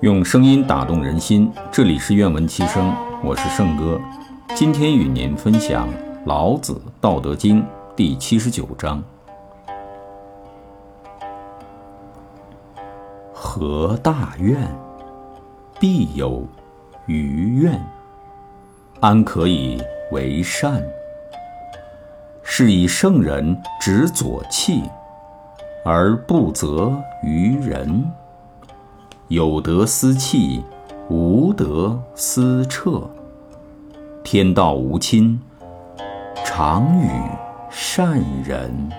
用声音打动人心，这里是愿闻其声，我是圣哥。今天与您分享《老子·道德经》第七十九章：何大愿，必有余怨。安可以为善？是以圣人执左契，而不责于人。有德思弃，无德思彻。天道无亲，常与善人。